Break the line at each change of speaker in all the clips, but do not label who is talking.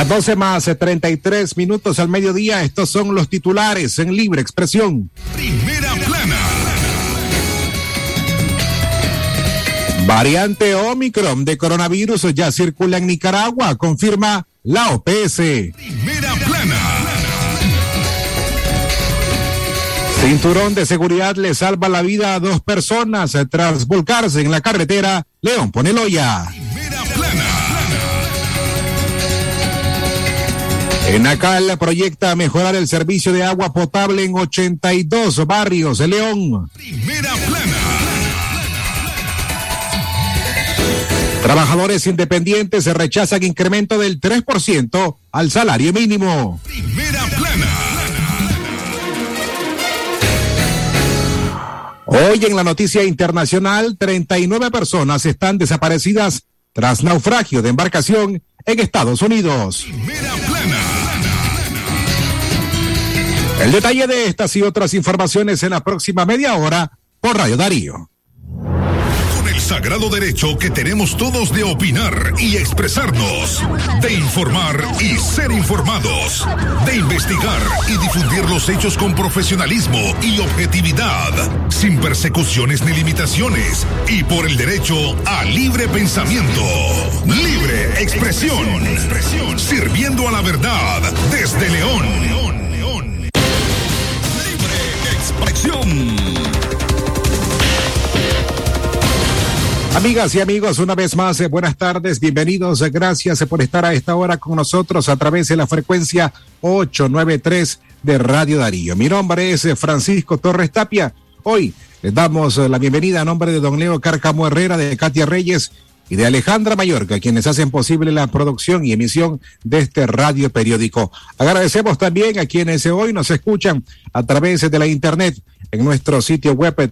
Las 12 más 33 minutos al mediodía, estos son los titulares en libre expresión.
Primera plana.
Variante Omicron de coronavirus ya circula en Nicaragua, confirma la OPS.
Primera plana.
Cinturón de seguridad le salva la vida a dos personas tras volcarse en la carretera León Poneloya. Enacal proyecta mejorar el servicio de agua potable en 82 barrios de León.
Primera plana.
Trabajadores independientes rechazan incremento del 3% al salario mínimo.
Primera plana.
Hoy en la noticia internacional, 39 personas están desaparecidas tras naufragio de embarcación en Estados Unidos.
Primera
El detalle de estas y otras informaciones en la próxima media hora por Radio Darío.
Con el sagrado derecho que tenemos todos de opinar y expresarnos, de informar y ser informados, de investigar y difundir los hechos con profesionalismo y objetividad, sin persecuciones ni limitaciones, y por el derecho a libre pensamiento, libre expresión, sirviendo a la verdad desde León.
Amigas y amigos, una vez más, eh, buenas tardes, bienvenidos, eh, gracias eh, por estar a esta hora con nosotros a través de la frecuencia 893 de Radio Darío. Mi nombre es Francisco Torres Tapia. Hoy les damos la bienvenida a nombre de don Leo Cárcamo Herrera, de Katia Reyes y de Alejandra Mayorga, quienes hacen posible la producción y emisión de este radio periódico. Agradecemos también a quienes hoy nos escuchan a través de la internet en nuestro sitio web eh,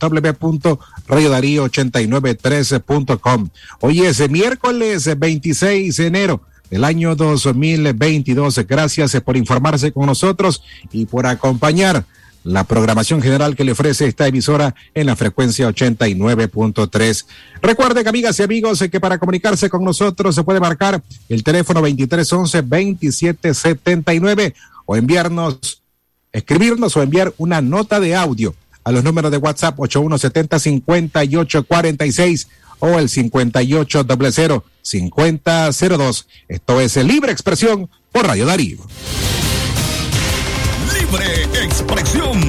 www.radiodarío8913.com. Hoy es miércoles eh, 26 de enero del año 2022. Gracias por informarse con nosotros y por acompañar la programación general que le ofrece esta emisora en la frecuencia 89.3. Recuerden, amigas y amigos, que para comunicarse con nosotros se puede marcar el teléfono 2311-2779 o enviarnos, escribirnos o enviar una nota de audio a los números de WhatsApp 8170-5846 o el 5800-5002. Esto es Libre Expresión por Radio Darío.
Libre expresión.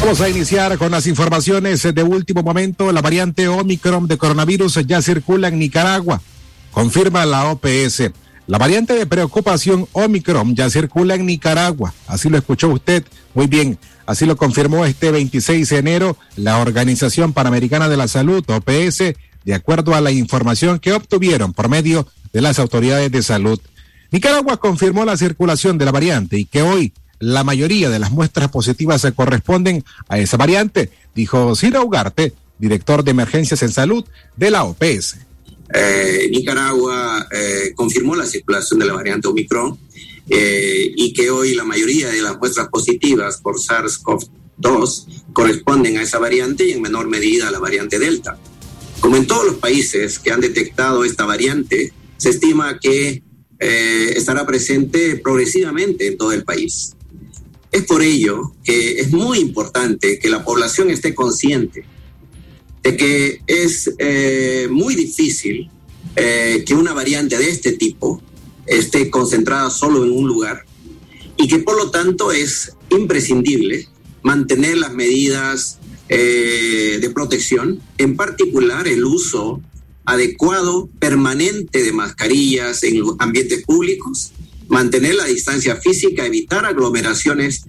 Vamos a iniciar con las informaciones de último momento. La variante Omicron de coronavirus ya circula en Nicaragua, confirma la OPS. La variante de preocupación Omicron ya circula en Nicaragua. Así lo escuchó usted muy bien. Así lo confirmó este 26 de enero la Organización Panamericana de la Salud, OPS, de acuerdo a la información que obtuvieron por medio de las autoridades de salud. Nicaragua confirmó la circulación de la variante y que hoy la mayoría de las muestras positivas se corresponden a esa variante, dijo Ciro Ugarte, director de emergencias en salud de la OPS.
Eh, Nicaragua eh, confirmó la circulación de la variante Omicron eh, y que hoy la mayoría de las muestras positivas por SARS-CoV-2 corresponden a esa variante y en menor medida a la variante Delta. Como en todos los países que han detectado esta variante, se estima que estará presente progresivamente en todo el país. Es por ello que es muy importante que la población esté consciente de que es eh, muy difícil eh, que una variante de este tipo esté concentrada solo en un lugar y que por lo tanto es imprescindible mantener las medidas eh, de protección, en particular el uso adecuado, permanente de mascarillas en los ambientes públicos, mantener la distancia física, evitar aglomeraciones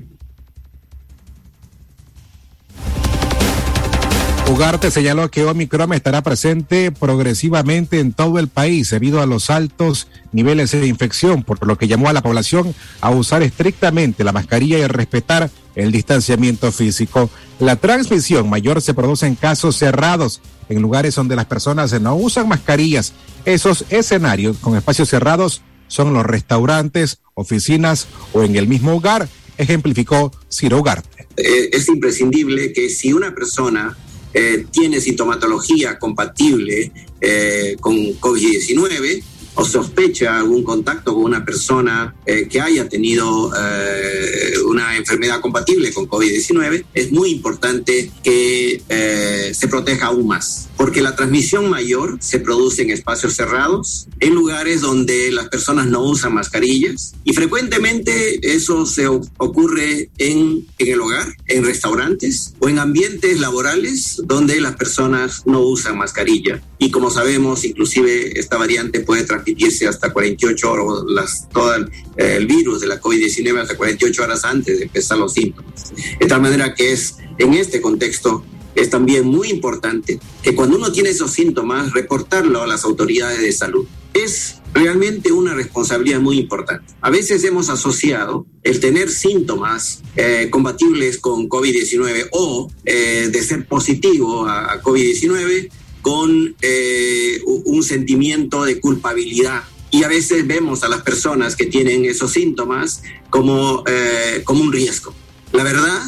Ugarte señaló que Omicron estará presente progresivamente en todo el país debido a los altos niveles de infección, por lo que llamó a la población a usar estrictamente la mascarilla y a respetar el distanciamiento físico. La transmisión mayor se produce en casos cerrados, en lugares donde las personas no usan mascarillas. Esos escenarios con espacios cerrados son los restaurantes, oficinas o en el mismo hogar, ejemplificó Ciro Ugarte.
eh, es imprescindible que si una persona eh, tiene sintomatología compatible eh, con COVID-19 o sospecha algún contacto con una persona eh, que haya tenido eh, una enfermedad compatible con COVID-19, es muy importante que eh, se proteja aún más, porque la transmisión mayor se produce en espacios cerrados, en lugares donde las personas no usan mascarillas y frecuentemente eso se ocurre en, en el hogar, en restaurantes o en ambientes laborales donde las personas no usan mascarilla. Y como sabemos, inclusive esta variante puede transmitir transmitirse hasta 48 horas, todo el, virus de la COVID-19 hasta 48 horas antes de empezar los síntomas. De tal manera que es en este contexto es también muy importante que cuando uno tiene esos síntomas, reportarlo a las autoridades de salud. Es realmente una responsabilidad muy importante. A veces hemos asociado el tener síntomas eh, con COVID-19 o eh, de ser positivo a COVID-19 con eh, un sentimiento de culpabilidad. Y a veces vemos a las personas que tienen esos síntomas como, eh, como un riesgo. La verdad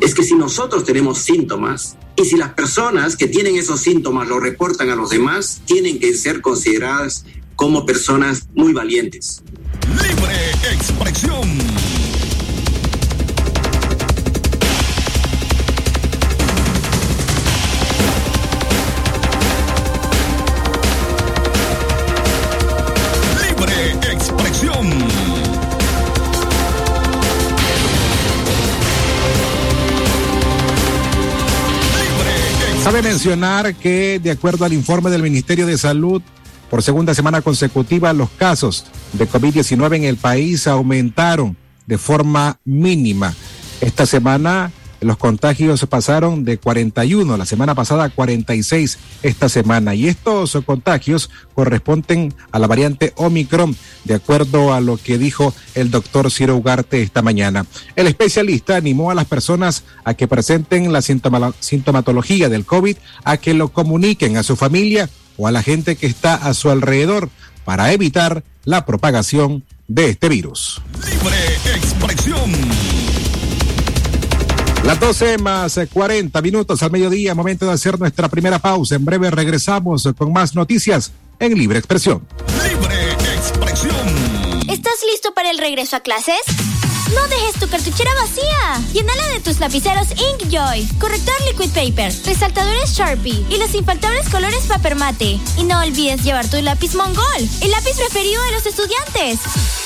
es que si nosotros tenemos síntomas y si las personas que tienen esos síntomas lo reportan a los demás, tienen que ser consideradas como personas muy valientes.
Libre expresión.
Cabe mencionar que, de acuerdo al informe del Ministerio de Salud, por segunda semana consecutiva los casos de COVID-19 en el país aumentaron de forma mínima. Esta semana los contagios pasaron de 41 la semana pasada a 46 esta semana y estos contagios corresponden a la variante Omicron, de acuerdo a lo que dijo el doctor Ciro Ugarte esta mañana. El especialista animó a las personas a que presenten la sintomatología del COVID a que lo comuniquen a su familia o a la gente que está a su alrededor para evitar la propagación de este virus. Las 12 más 40 minutos al mediodía, momento de hacer nuestra primera pausa. En breve regresamos con más noticias en Libre Expresión.
Libre expresión.
¿Estás listo para el regreso a clases? No dejes tu cartuchera vacía. Llénala de tus lapiceros Inkjoy, corrector liquid paper, resaltadores Sharpie y los infaltables colores paper mate. Y no olvides llevar tu lápiz Mongol, el lápiz preferido de los estudiantes.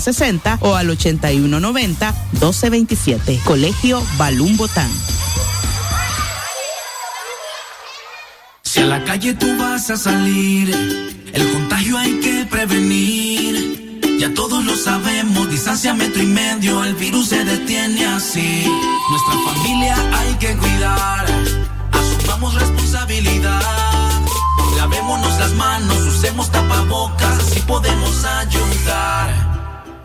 60 o al 8190 1227. Colegio Balún Botán.
Si a la calle tú vas a salir, el contagio hay que prevenir. Ya todos lo sabemos, distancia metro y medio, el virus se detiene así. Nuestra familia hay que cuidar, asumamos responsabilidad. Lavémonos las manos, usemos tapabocas, así podemos ayudar.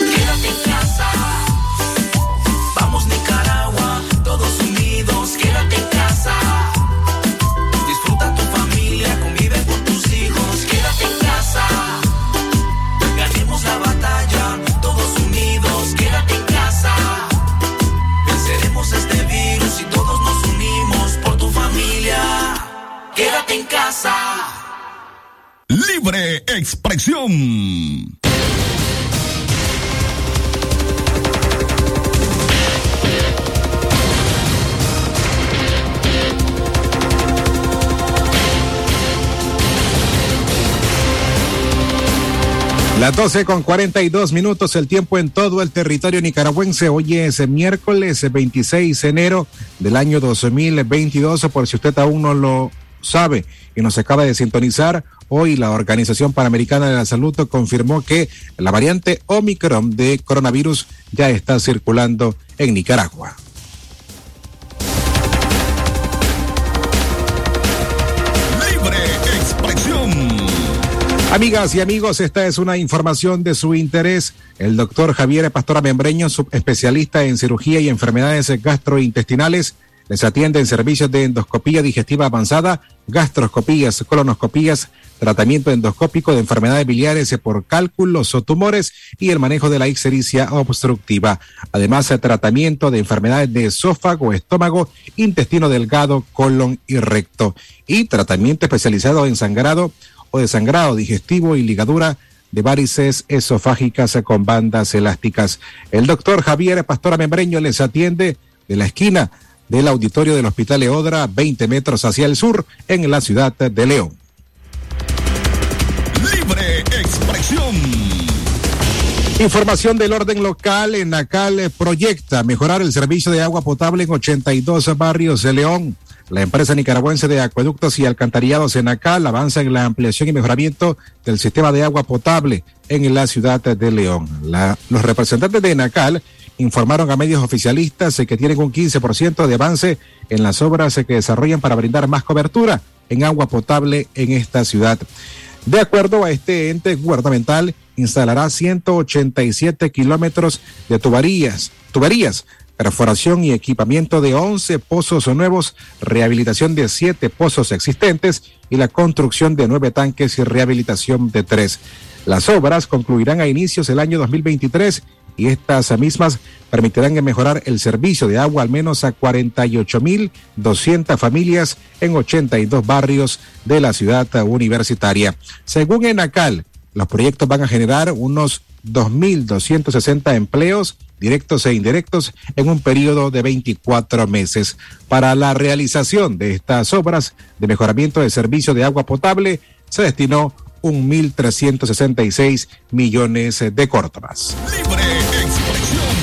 Quédate en casa.
Las 12 con 42 minutos, el tiempo en todo el territorio nicaragüense. Hoy es miércoles 26 de enero del año 2022. Por si usted aún no lo sabe y nos acaba de sintonizar, hoy la Organización Panamericana de la Salud confirmó que la variante Omicron de coronavirus ya está circulando en Nicaragua.
Libre expresión
Amigas y amigos, esta es una información de su interés. El doctor Javier Pastora Membreño, especialista en cirugía y enfermedades gastrointestinales, les atiende en servicios de endoscopía digestiva avanzada, gastroscopías, colonoscopías, tratamiento endoscópico de enfermedades biliares por cálculos o tumores y el manejo de la ixericia obstructiva. Además, tratamiento de enfermedades de esófago, estómago, intestino delgado, colon y recto. Y tratamiento especializado en sangrado o de sangrado digestivo y ligadura de varices esofágicas con bandas elásticas. El doctor Javier Pastora Membreño les atiende de la esquina del auditorio del Hospital Eodra, 20 metros hacia el sur, en la ciudad de León.
Libre expresión.
Información del orden local, en Nacal proyecta mejorar el servicio de agua potable en 82 barrios de León. La empresa nicaragüense de acueductos y alcantarillados Enacal avanza en la ampliación y mejoramiento del sistema de agua potable en la ciudad de León. los representantes de Enacal informaron a medios oficialistas que tienen un 15% de avance en las obras que desarrollan para brindar más cobertura en agua potable en esta ciudad. De acuerdo a este ente gubernamental, instalará 187 kilómetros de tuberías perforación y equipamiento de 11 pozos nuevos, rehabilitación de 7 pozos existentes y la construcción de 9 tanques y rehabilitación de 3. Las obras concluirán a inicios del año 2023 y estas mismas permitirán mejorar el servicio de agua al menos a 48.200 familias en 82 barrios de la ciudad universitaria. Según Enacal, los proyectos van a generar unos 2.260 empleos directos e indirectos en un periodo de 24 meses. Para la realización de estas obras de mejoramiento de servicio de agua potable se destinó 1.366 millones de córdonas. Libre expresión.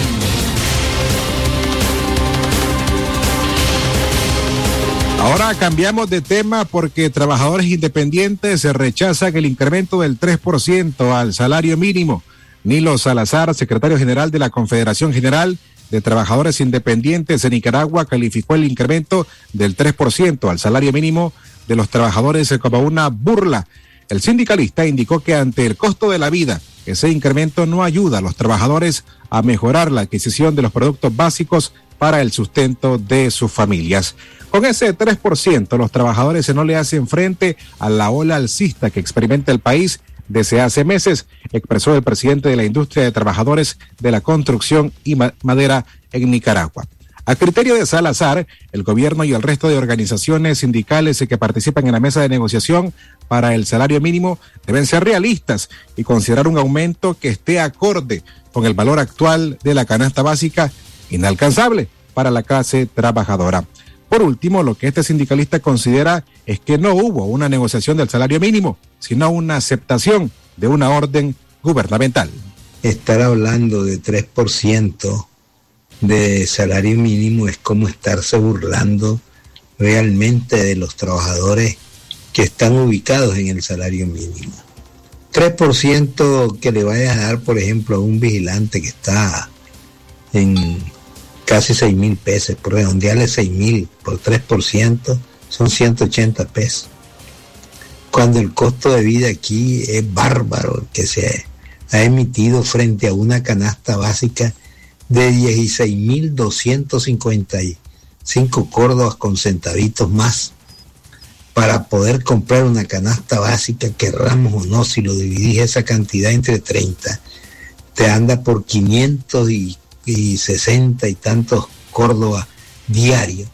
Ahora cambiamos de tema porque trabajadores independientes rechazan el incremento del 3% al salario mínimo. Nilo Salazar, secretario general de la Confederación General de Trabajadores Independientes de Nicaragua, calificó el incremento del 3% al salario mínimo de los trabajadores como una burla. El sindicalista indicó que ante el costo de la vida, ese incremento no ayuda a los trabajadores a mejorar la adquisición de los productos básicos para el sustento de sus familias. Con ese 3%, los trabajadores no le hacen frente a la ola alcista que experimenta el país desde hace meses, expresó el presidente de la industria de trabajadores de la construcción y madera en Nicaragua. A criterio de Salazar, el gobierno y el resto de organizaciones sindicales que participan en la mesa de negociación para el salario mínimo deben ser realistas y considerar un aumento que esté acorde con el valor actual de la canasta básica inalcanzable para la clase trabajadora. Por último, lo que este sindicalista considera es que no hubo una negociación del salario mínimo, sino una aceptación de una orden gubernamental.
Estar hablando de 3% de salario mínimo es como estarse burlando realmente de los trabajadores que están ubicados en el salario mínimo. 3% que le vaya a dar, por ejemplo, a un vigilante que está en casi 6 mil pesos, por redondearle 6 mil por 3%, son 180 pesos. Cuando el costo de vida aquí es bárbaro, que se ha emitido frente a una canasta básica de 16.255 córdobas con centavitos más para poder comprar una canasta básica, querramos o no, si lo dividís esa cantidad entre 30, te anda por 500 y y sesenta y tantos Córdoba diarios.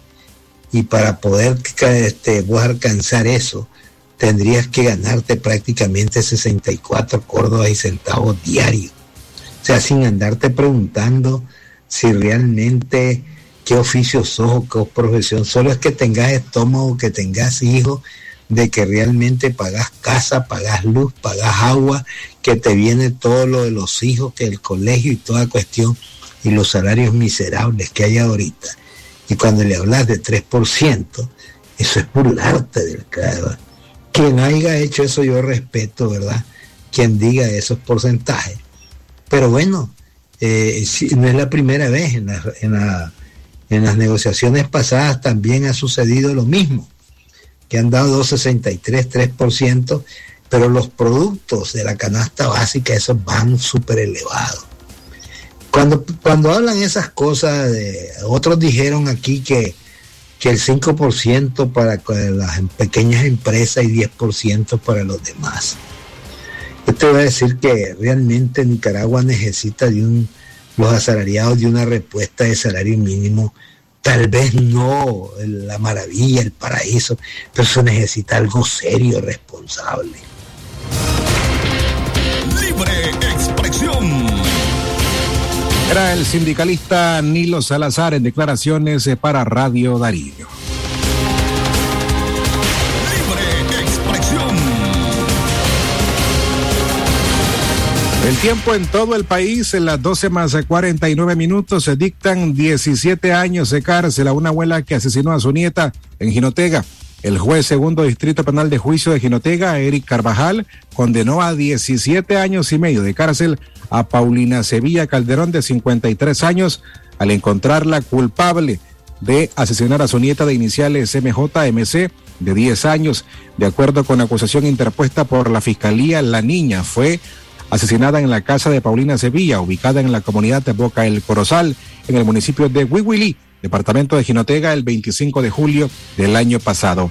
Y para poder este, vos alcanzar eso, tendrías que ganarte prácticamente 64 Córdobas y centavos diarios. O sea, sin andarte preguntando si realmente qué oficio sos o qué profesión. Solo es que tengas estómago, que tengas hijos, de que realmente pagas casa, pagas luz, pagas agua, que te viene todo lo de los hijos, que el colegio y toda cuestión y los salarios miserables que hay ahorita, y cuando le hablas de 3%, eso es burlarte del claro. Quien haya hecho eso yo respeto, ¿verdad? Quien diga esos porcentajes. Pero bueno, eh, no es la primera vez, en, en las negociaciones pasadas también ha sucedido lo mismo, que han dado 2,63, 3%, pero los productos de la canasta básica, esos van súper elevados. Cuando, cuando hablan esas cosas, otros dijeron aquí que, que el 5% para las pequeñas empresas y 10% para los demás. Yo te voy a decir que realmente Nicaragua necesita de un, los asalariados de una respuesta de salario mínimo tal vez no la maravilla, el paraíso, pero se necesita algo serio, responsable.
Libre expresión.
Era el sindicalista Nilo Salazar en declaraciones para Radio Darío. El tiempo en todo el país, en las 12 más 49 minutos, se dictan 17 años de cárcel a una abuela que asesinó a su nieta en Jinotega. El juez segundo distrito penal de juicio de Jinotega, Eric Carvajal, condenó a 17 años y medio de cárcel a Paulina Sevilla Calderón de 53 años al encontrarla culpable de asesinar a su nieta de iniciales MJMC de 10 años. De acuerdo con acusación interpuesta por la Fiscalía, la niña fue asesinada en la casa de Paulina Sevilla, ubicada en la comunidad de Boca El Corozal, en el municipio de Huihuilí, departamento de Jinotega, el 25 de julio del año pasado.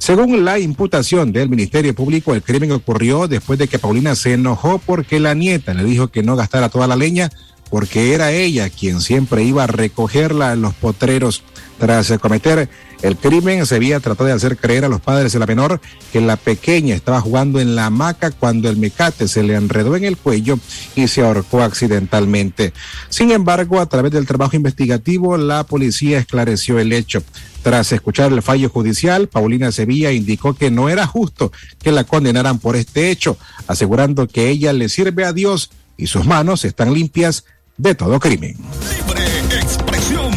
Según la imputación del Ministerio Público, el crimen ocurrió después de que Paulina se enojó porque la nieta le dijo que no gastara toda la leña porque era ella quien siempre iba a recogerla en los potreros. Tras cometer el crimen, se había tratado de hacer creer a los padres de la menor que la pequeña estaba jugando en la hamaca cuando el mecate se le enredó en el cuello y se ahorcó accidentalmente. Sin embargo, a través del trabajo investigativo, la policía esclareció el hecho. Tras escuchar el fallo judicial, Paulina Sevilla indicó que no era justo que la condenaran por este hecho, asegurando que ella le sirve a Dios y sus manos están limpias de todo crimen.
Libre expresión.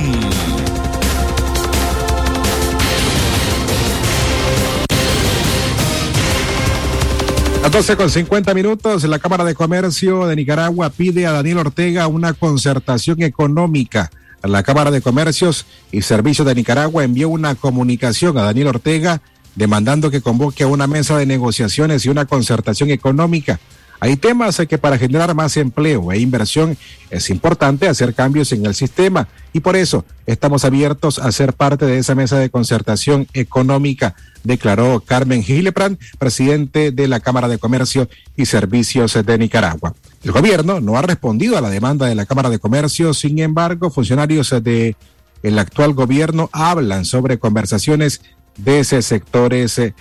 A 12 con 50 minutos, la Cámara de Comercio de Nicaragua pide a Daniel Ortega una concertación económica. La Cámara de Comercios y Servicios de Nicaragua envió una comunicación a Daniel Ortega demandando que convoque a una mesa de negociaciones y una concertación económica hay temas que para generar más empleo e inversión es importante hacer cambios en el sistema y por eso estamos abiertos a ser parte de esa mesa de concertación económica, declaró Carmen Gilebrand, presidente de la Cámara de Comercio y Servicios de Nicaragua. El gobierno no ha respondido a la demanda de la Cámara de Comercio, sin embargo, funcionarios de el actual gobierno hablan sobre conversaciones de esos sectores eh,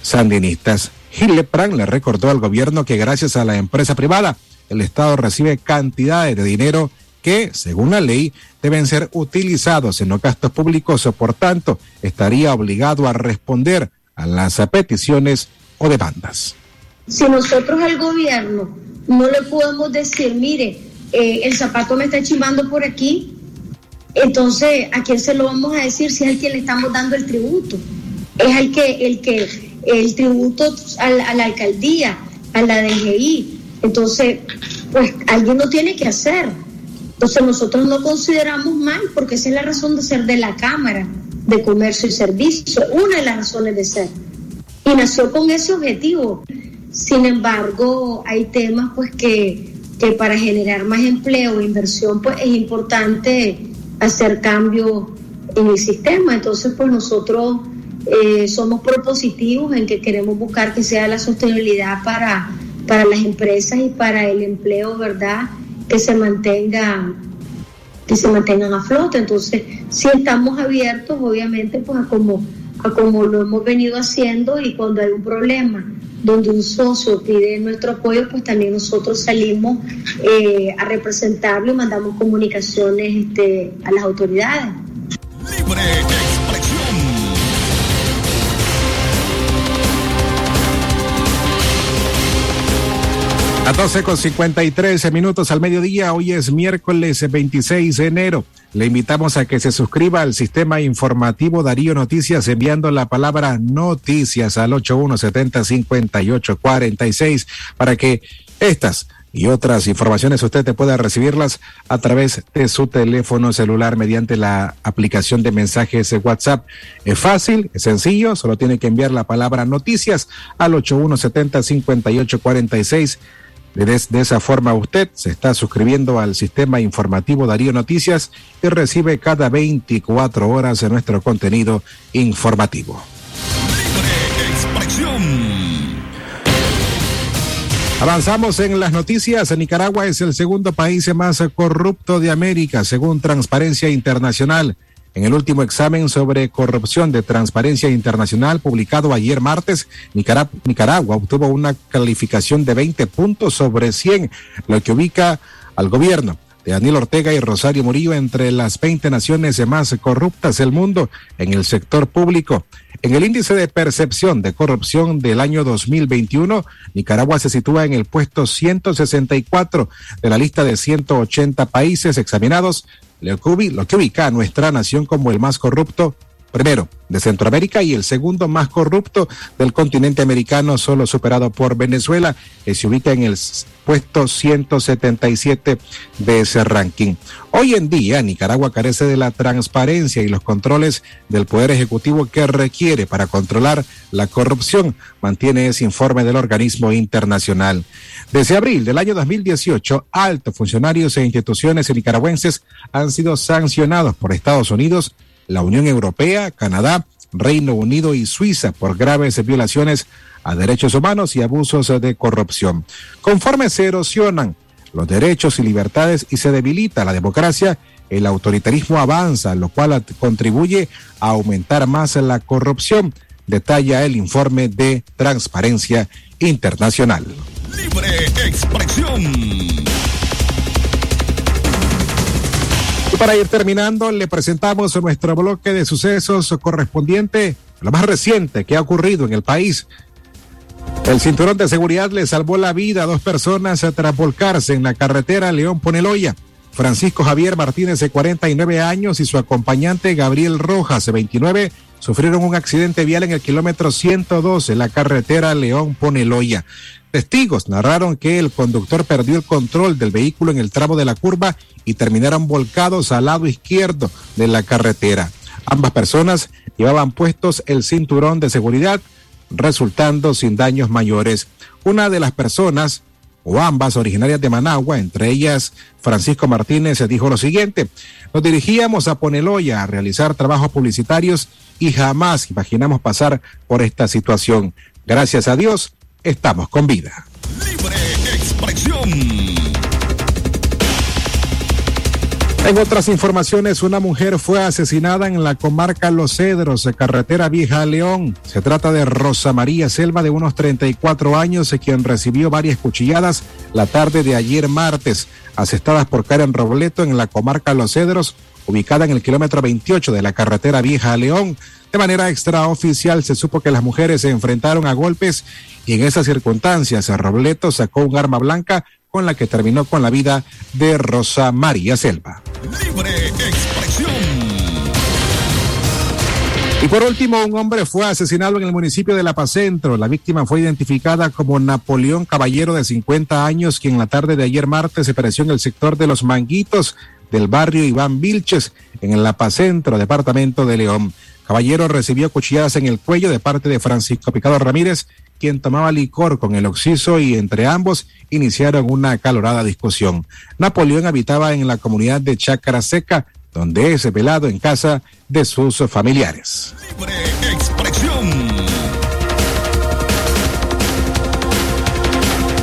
sandinistas. Gillepran le recordó al gobierno que gracias a la empresa privada, el Estado recibe cantidades de dinero que, según la ley, deben ser utilizados en los gastos públicos, por tanto, estaría obligado a responder a las peticiones o demandas.
Si nosotros al gobierno no le podemos decir, mire, eh, el zapato me está chimando por aquí, entonces, ¿a quién se lo vamos a decir si es al que le estamos dando el tributo? Es al que, el que el tributo a la, alcaldía, a la DGI. Entonces, pues alguien lo tiene que hacer. Entonces nosotros no consideramos mal porque esa es la razón de ser de la Cámara de Comercio y Servicio, una de las razones de ser. Y nació con ese objetivo. Sin embargo, hay temas pues que, que para generar más empleo e inversión pues es importante hacer cambios en el sistema. Entonces, pues nosotros eh, somos propositivos en que queremos buscar que sea la sostenibilidad para, para las empresas y para el empleo, ¿verdad? Que se mantenga que se mantengan a flote. Entonces, si estamos abiertos, obviamente, pues a como, como lo hemos venido haciendo y cuando hay un problema donde un socio pide nuestro apoyo, pues también nosotros salimos eh, a representarlo y mandamos comunicaciones este, a las autoridades.
A 12 con 53 minutos al mediodía, hoy es miércoles 26 de enero. Le invitamos a que se suscriba al sistema informativo Darío Noticias enviando la palabra noticias al 8170 5846 para que estas y otras informaciones usted te puede recibirlas a través de su teléfono celular mediante la aplicación de mensajes de WhatsApp. Es fácil, es sencillo, solo tiene que enviar la palabra noticias al 8170-5846. De, de esa forma usted se está suscribiendo al sistema informativo Darío Noticias y recibe cada 24 horas nuestro contenido informativo. Avanzamos en las noticias. Nicaragua es el segundo país más corrupto de América, según Transparencia Internacional. En el último examen sobre corrupción de Transparencia Internacional publicado ayer martes, Nicaragua, obtuvo una calificación de 20 puntos sobre 100, lo que ubica al gobierno de Daniel Ortega y Rosario Murillo entre las 20 naciones más corruptas del mundo en el sector público. En el índice de percepción de corrupción del año 2021, Nicaragua se sitúa en el puesto 164 de la lista de 180 países examinados, lo que ubica a nuestra nación como el más corrupto primero de Centroamérica y el segundo más corrupto del continente americano, solo superado por Venezuela, que se ubica en el puesto 177 de ese ranking. Hoy en día, Nicaragua carece de la transparencia y los controles del Poder Ejecutivo que requiere para controlar la corrupción, mantiene ese informe del organismo internacional. Desde abril del año 2018, altos funcionarios e instituciones nicaragüenses han sido sancionados por Estados Unidos la Unión Europea, Canadá, Reino Unido y Suiza por graves violaciones a derechos humanos y abusos de corrupción. Conforme se erosionan los derechos y libertades y se debilita la democracia, el autoritarismo avanza, lo cual contribuye a aumentar más la corrupción, detalla el informe de Transparencia Internacional. Libre expresión. Para ir terminando, le presentamos nuestro bloque de sucesos correspondiente a lo más reciente que ha ocurrido en el país. El cinturón de seguridad le salvó la vida a dos personas tras volcarse en la carretera León Poneloya. Francisco Javier Martínez, de 49 años, y su acompañante Gabriel Rojas, de 29, sufrieron un accidente vial en el kilómetro 112 en la carretera León Poneloya. Testigos narraron que el conductor perdió el control del vehículo en el tramo de la curva y terminaron volcados al lado izquierdo de la carretera. Ambas personas llevaban puestos el cinturón de seguridad, resultando sin daños mayores. Una de las personas, o ambas originarias de Managua, entre ellas Francisco Martínez, dijo lo siguiente, nos dirigíamos a Poneloya a realizar trabajos publicitarios y jamás imaginamos pasar por esta situación. Gracias a Dios, estamos con vida. Libre expresión. En otras informaciones, una mujer fue asesinada en la comarca Los Cedros, carretera Vieja a León. Se trata de Rosa María Selva, de unos 34 años, quien recibió varias cuchilladas la tarde de ayer martes, asestadas por Karen Robleto en la comarca Los Cedros, ubicada en el kilómetro 28 de la carretera Vieja a León. De manera extraoficial se supo que las mujeres se enfrentaron a golpes y en esas circunstancias Robleto sacó un arma blanca con la que terminó con la vida de Rosa María Selva. Libre expresión. Y por último, un hombre fue asesinado en el municipio de La Paz Centro. La víctima fue identificada como Napoleón Caballero de 50 años, quien la tarde de ayer martes se apareció en el sector de Los Manguitos del barrio Iván Vilches, en el La Paz Centro, departamento de León. Caballero recibió cuchilladas en el cuello de parte de Francisco Picado Ramírez, quien tomaba licor con el oxiso y entre ambos iniciaron una acalorada discusión. Napoleón habitaba en la comunidad de Chácara Seca, donde es velado en casa de sus familiares.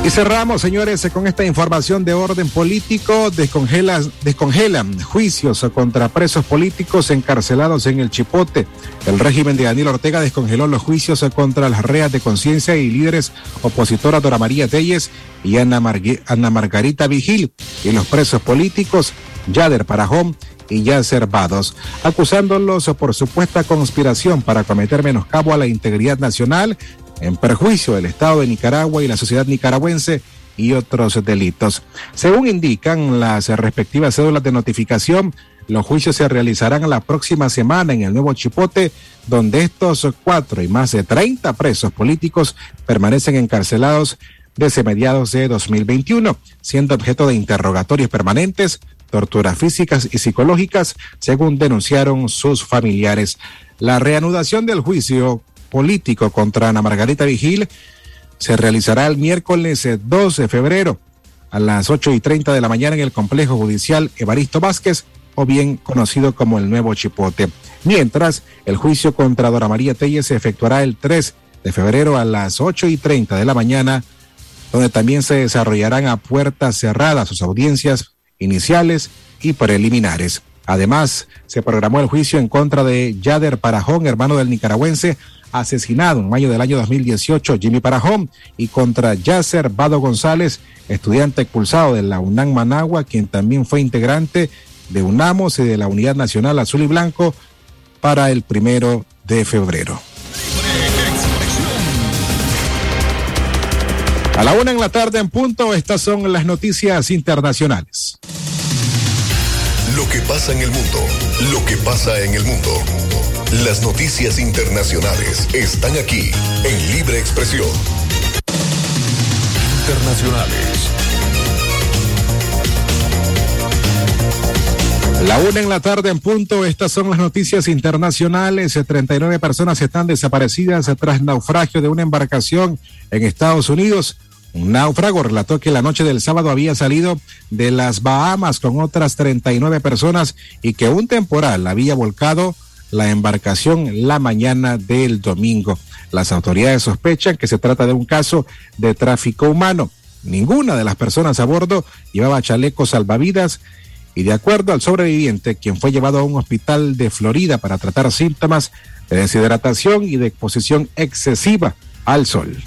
Y cerramos, señores, con esta información de orden político. descongelan juicios contra presos políticos encarcelados en el Chipote. El régimen de Daniel Ortega descongeló los juicios contra las reas de conciencia y líderes opositoras Dora María Telles y Ana, Margarita Vigil y los presos políticos Yader Parajón y Yasser Vados, acusándolos por supuesta conspiración para cometer menoscabo a la integridad nacional en perjuicio del Estado de Nicaragua y la sociedad nicaragüense y otros delitos. Según indican las respectivas cédulas de notificación, los juicios se realizarán la próxima semana en el nuevo Chipote, donde estos cuatro y más de 30 presos políticos permanecen encarcelados desde mediados de 2021, siendo objeto de interrogatorios permanentes, torturas físicas y psicológicas, según denunciaron sus familiares. La reanudación del juicio político contra Ana Margarita Vigil se realizará el miércoles 2 de febrero a las 8 y 30 de la mañana en el complejo judicial Evaristo Vázquez, o bien conocido como el Nuevo Chipote. Mientras, el juicio contra Dora María Telles se efectuará el 3 de febrero a las 8 y 30 de la mañana, donde también se desarrollarán a puertas cerradas sus audiencias iniciales y preliminares. Además, se programó el juicio en contra de Yader Parajón, hermano del nicaragüense, asesinado en mayo del año 2018, Jimmy Parajón, y contra Yasser Vado González, estudiante expulsado de la UNAM Managua, quien también fue integrante de UNAMOS y de la Unidad Nacional Azul y Blanco para el primero de febrero. A la una en la tarde en punto, estas son las noticias internacionales.
Lo que pasa en el mundo, lo que pasa en el mundo. Las noticias internacionales están aquí en Libre Expresión. Internacionales.
La una en la tarde en punto, estas son las noticias internacionales. 39 personas están desaparecidas tras naufragio de una embarcación en Estados Unidos. Un náufrago relató que la noche del sábado había salido de las Bahamas con otras 39 personas y que un temporal había volcado la embarcación la mañana del domingo. Las autoridades sospechan que se trata de un caso de tráfico humano. Ninguna de las personas a bordo llevaba chalecos salvavidas y de acuerdo al sobreviviente, quien fue llevado a un hospital de Florida para tratar síntomas de deshidratación y de exposición excesiva al sol.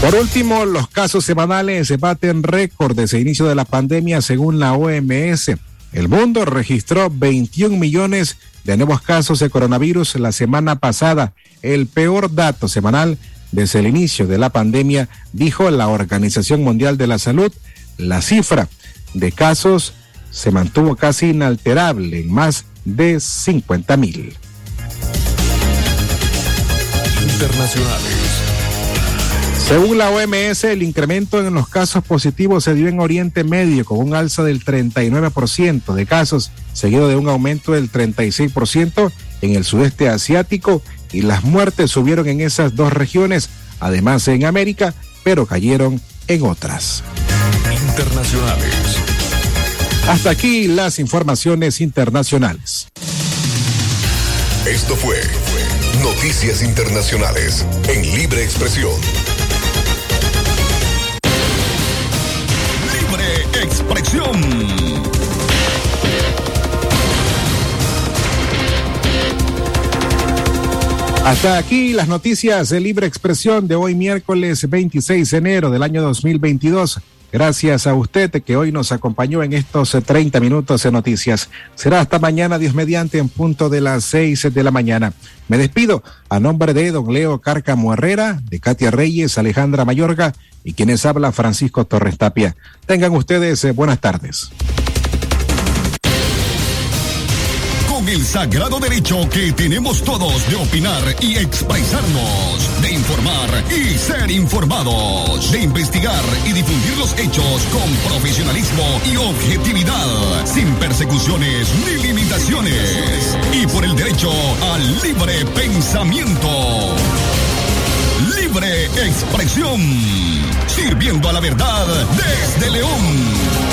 Por último, los casos semanales se baten récord desde inicio de la pandemia según la OMS. El mundo registró 21 millones de nuevos casos de coronavirus la semana pasada, el peor dato semanal desde el inicio de la pandemia, dijo la Organización Mundial de la Salud. La cifra de casos se mantuvo casi inalterable en más de 50 mil.
Internacionales.
Según la OMS, el incremento en los casos positivos se dio en Oriente Medio con un alza del 39% de casos, seguido de un aumento del 36% en el sudeste asiático y las muertes subieron en esas dos regiones, además en América, pero cayeron en otras.
Internacionales.
Hasta aquí las informaciones internacionales.
Esto fue Noticias Internacionales en Libre Expresión. Libre Expresión.
Hasta aquí las noticias de libre expresión de hoy miércoles 26 de enero del año 2022. Gracias a usted que hoy nos acompañó en estos 30 minutos de noticias. Será hasta mañana, Dios mediante, en punto de las 6 de la mañana. Me despido a nombre de don Leo Cárcamo Herrera, de Katia Reyes, Alejandra Mayorga y quienes habla Francisco Torres Tapia. Tengan ustedes eh, buenas tardes.
con el sagrado derecho que tenemos todos de opinar y expresarnos, de informar y ser informados, de investigar y difundir los hechos con profesionalismo y objetividad, sin persecuciones ni limitaciones, y por el derecho al libre pensamiento. Expresión, sirviendo a la verdad desde León.